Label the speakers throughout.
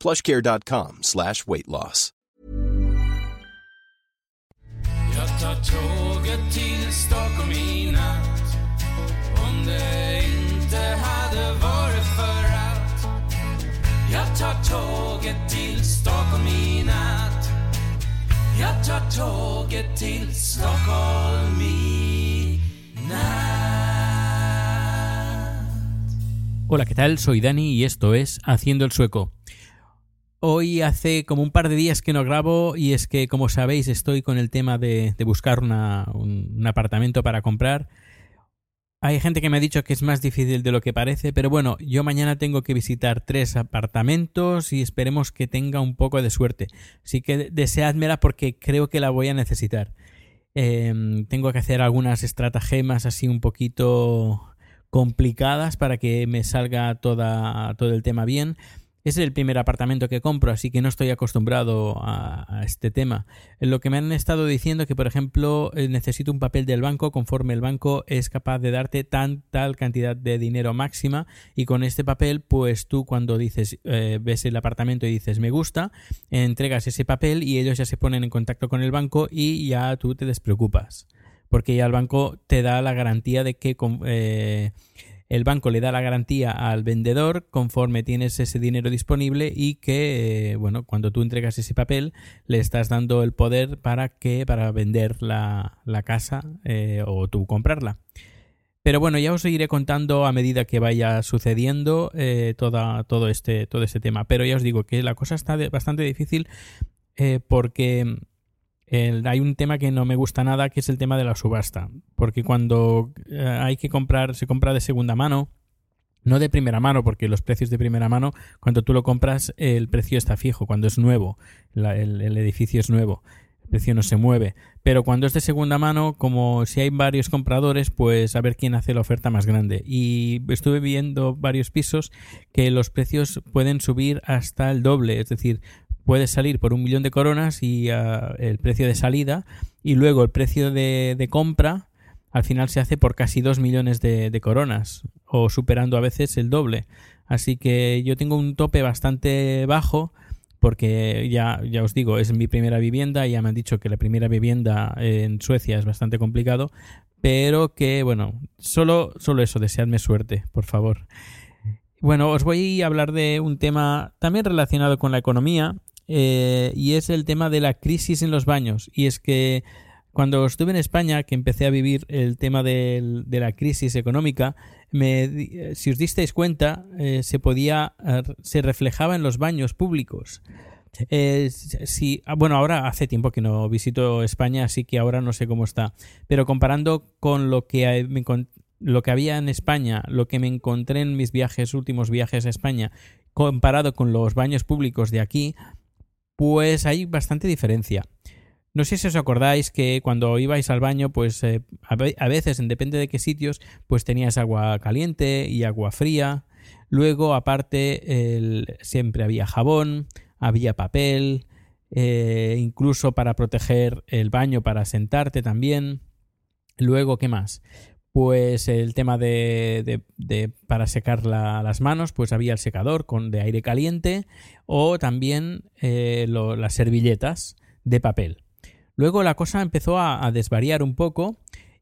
Speaker 1: plushcare.com slash weight loss.
Speaker 2: Jag tar tåget till Stockholm i natt Om det inte hade varit för att Jag tar tåget till Stockholm i natt Jag tar tåget till Stockholm i natt
Speaker 3: Hola, ¿qué tal? Soy Dani y esto es Haciendo el Sueco. Hoy hace como un par de días que no grabo y es que, como sabéis, estoy con el tema de, buscar un apartamento para comprar. Hay gente que me ha dicho que es más difícil de lo que parece, pero bueno, yo mañana tengo que visitar tres apartamentos y esperemos que tenga un poco de suerte. Así que deseádmela porque creo que la voy a necesitar. Em, tengo que hacer algunas estratagemas así un poquito complicadas para que me salga toda, todo el tema bien. Es el primer apartamento que compro, así que no estoy acostumbrado a, este tema. Lo que me han estado diciendo que, por ejemplo, eh, necesito un papel del banco conforme el banco es capaz de darte tan tal cantidad de dinero máxima y con este papel, pues tú cuando dices eh, ves el apartamento y dices me gusta, entregas ese papel y ellos ya se ponen en contacto con el banco y ya tú te despreocupas porque ya el banco te da la garantía de que eh, el banco le da la garantía al vendedor conforme tienes ese dinero disponible y que eh, bueno cuando tú entregas ese papel le estás dando el poder para que para vender la, la casa eh, o tú comprarla. Pero bueno ya os iré contando a medida que vaya sucediendo eh, toda, todo este todo este tema. Pero ya os digo que la cosa está bastante difícil porque el- hay un tema que no me gusta nada, que es el tema de la subasta. Porque cuando eh, hay que comprar, se compra de segunda mano, no de primera mano, porque los precios de primera mano, cuando tú lo compras, el precio está fijo, cuando es nuevo, el edificio es nuevo, el precio no se mueve. Pero cuando es de segunda mano, como si hay varios compradores, pues a ver quién hace la oferta más grande. Y estuve viendo varios pisos que los precios pueden subir hasta el doble, es decir, puedes salir por un millón de coronas y ah, el precio de salida y luego el precio de, compra al final se hace por casi dos millones de, de coronas o superando a veces el doble. Así que yo tengo un tope bastante bajo porque ya, ya os digo, es mi primera vivienda, ya me han dicho que la primera vivienda en Suecia es bastante complicado, pero que bueno, solo, solo eso, deseadme suerte, por favor. Bueno, os voy a hablar de un tema también relacionado con la economía eh, y es el tema de la crisis en los baños. Y es que cuando estuve en España, que empecé a vivir el tema de la crisis económica, eh, si os disteis cuenta, eh, se podía, se reflejaba en los baños públicos. Si, ah, bueno, ahora hace tiempo que no visito España, así que ahora no sé cómo está. Pero comparando con lo que lo que había en España, lo que me encontré en mis viajes, últimos viajes a España, comparado con los baños públicos de aquí, pues hay bastante diferencia. No sé si os acordáis que cuando ibais al baño, pues eh, a ve- a veces, en depende de qué sitios, pues tenías agua caliente y agua fría. Luego, aparte, siempre había jabón, había papel, eh, incluso para proteger el baño, para sentarte también. Luego, ¿qué más? Pues el tema de, de- para secar la- las manos, pues había el secador con de aire caliente o también eh, las servilletas de papel. Luego la cosa empezó a, desvariar un poco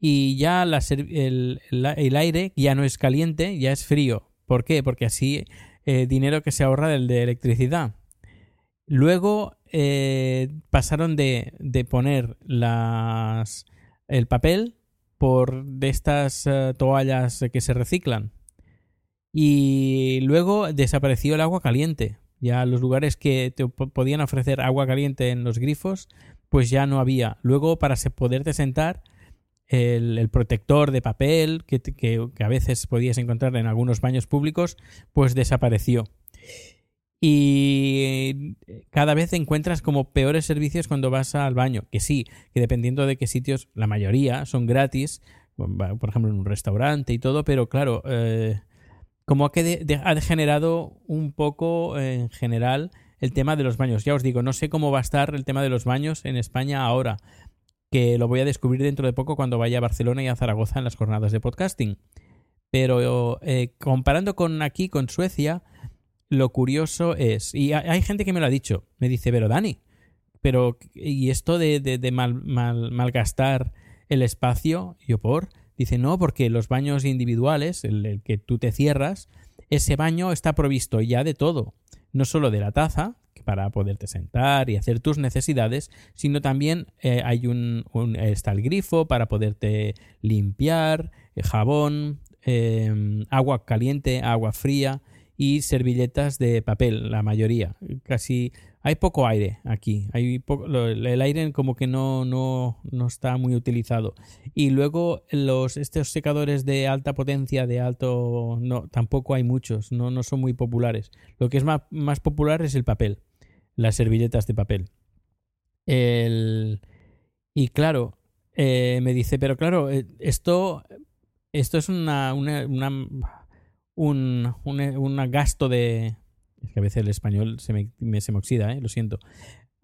Speaker 3: y ya el aire ya no es caliente, ya es frío. ¿Por qué? Porque así eh, dinero que se ahorra del de electricidad. Luego eh, pasaron de, de poner las, el papel por de estas eh, toallas que se reciclan. Y luego desapareció el agua caliente. Ya los lugares que te po- podían ofrecer agua caliente en los grifos, pues ya no había. Luego, para poderte sentar, el, el protector de papel que, que- que a veces podías encontrar en algunos baños públicos, pues desapareció. Y cada vez encuentras como peores servicios cuando vas al baño. Que sí, que dependiendo de qué sitios, la mayoría son gratis, por ejemplo en un restaurante y todo, pero claro, eh, como ha degenerado un poco eh, en general el tema de los baños. Ya os digo, no sé cómo va a estar el tema de los baños en España ahora, que lo voy a descubrir dentro de poco cuando vaya a Barcelona y a Zaragoza en las jornadas de podcasting. Pero eh, comparando con aquí, con Suecia, lo curioso es, y hay gente que me lo ha dicho, me dice, pero Dani, pero ¿y esto de, de, de mal, mal- malgastar el espacio? Yo por, dice, no, porque los baños individuales, el, que tú te cierras, ese baño está provisto ya de todo, no solo de la taza, para poderte sentar y hacer tus necesidades, sino también eh, hay un, un- está el grifo para poderte limpiar, eh, jabón, eh, agua caliente, agua fría y servilletas de papel, la mayoría. Casi hay poco aire aquí. Hay poco- el aire como que no, no, no está muy utilizado. Y luego los estos secadores de alta potencia, de alto, no, tampoco hay muchos. No, no son muy populares. Lo que es más, más popular es el papel, las servilletas de papel. El, y claro, eh, me dice, pero claro, eh, esto, esto es una un, un, un gasto de... Es que a veces el español se me, se me oxida, ¿eh? lo siento.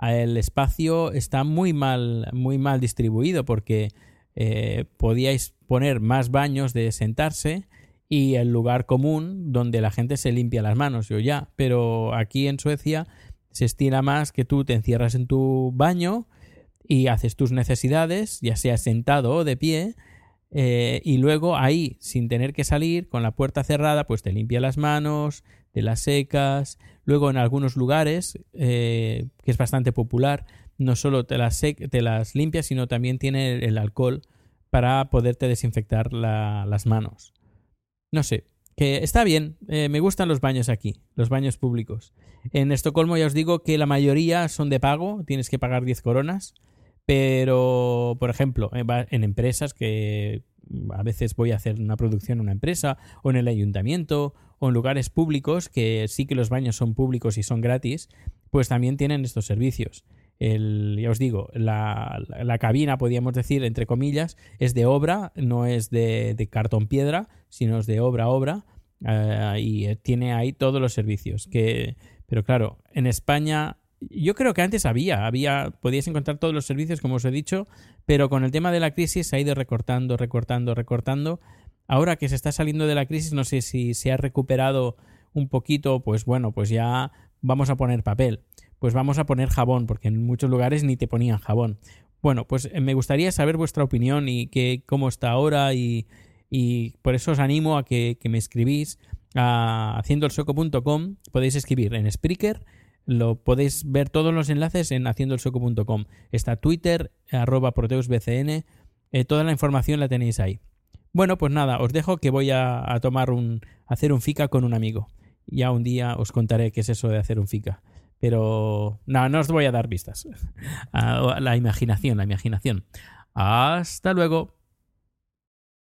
Speaker 3: El espacio está muy mal, muy mal distribuido porque eh, podíais poner más baños de sentarse y el lugar común donde la gente se limpia las manos, yo ya. Pero aquí en Suecia se estila más que tú te encierras en tu baño y haces tus necesidades, ya sea sentado o de pie, eh, y luego ahí, sin tener que salir, con la puerta cerrada, pues te limpia las manos, te las secas. Luego en algunos lugares, eh, que es bastante popular, no solo te las, te las limpias, sino también tiene el, alcohol para poderte desinfectar la- las manos. No sé, que está bien, eh, me gustan los baños aquí, los baños públicos. En Estocolmo ya os digo que la mayoría son de pago, tienes que pagar 10 coronas, pero, por ejemplo, en va- en empresas que a veces voy a hacer una producción en una empresa o en el ayuntamiento o en lugares públicos que sí que los baños son públicos y son gratis, pues también tienen estos servicios. El, ya os digo, la, cabina, podríamos decir, entre comillas, es de obra, no es de, cartón piedra, sino es de obra obra eh, y eh, tiene ahí todos los servicios. Que, pero claro, en España yo creo que antes había, había, podías encontrar todos los servicios, como os he dicho, pero con el tema de la crisis se ha ido recortando, recortando, recortando. Ahora que se está saliendo de la crisis, no sé si se ha recuperado un poquito, pues bueno, pues ya vamos a poner papel, pues vamos a poner jabón, porque en muchos lugares ni te ponían jabón. Bueno, pues eh, me gustaría saber vuestra opinión y que, cómo está ahora y, por eso os animo a que, que me escribís a haciendoelsoco.com, podéis escribir en Spreaker, lo podéis ver todos los enlaces en haciendoelsoco.com. Está Twitter, arroba proteusbcn, eh, toda la información la tenéis ahí. Bueno, pues nada, os dejo que voy a, a tomar un, a hacer un fica con un amigo. Ya un día os contaré qué es eso de hacer un fica. Pero no, no os voy a dar vistas. A la imaginación, la imaginación. Hasta luego.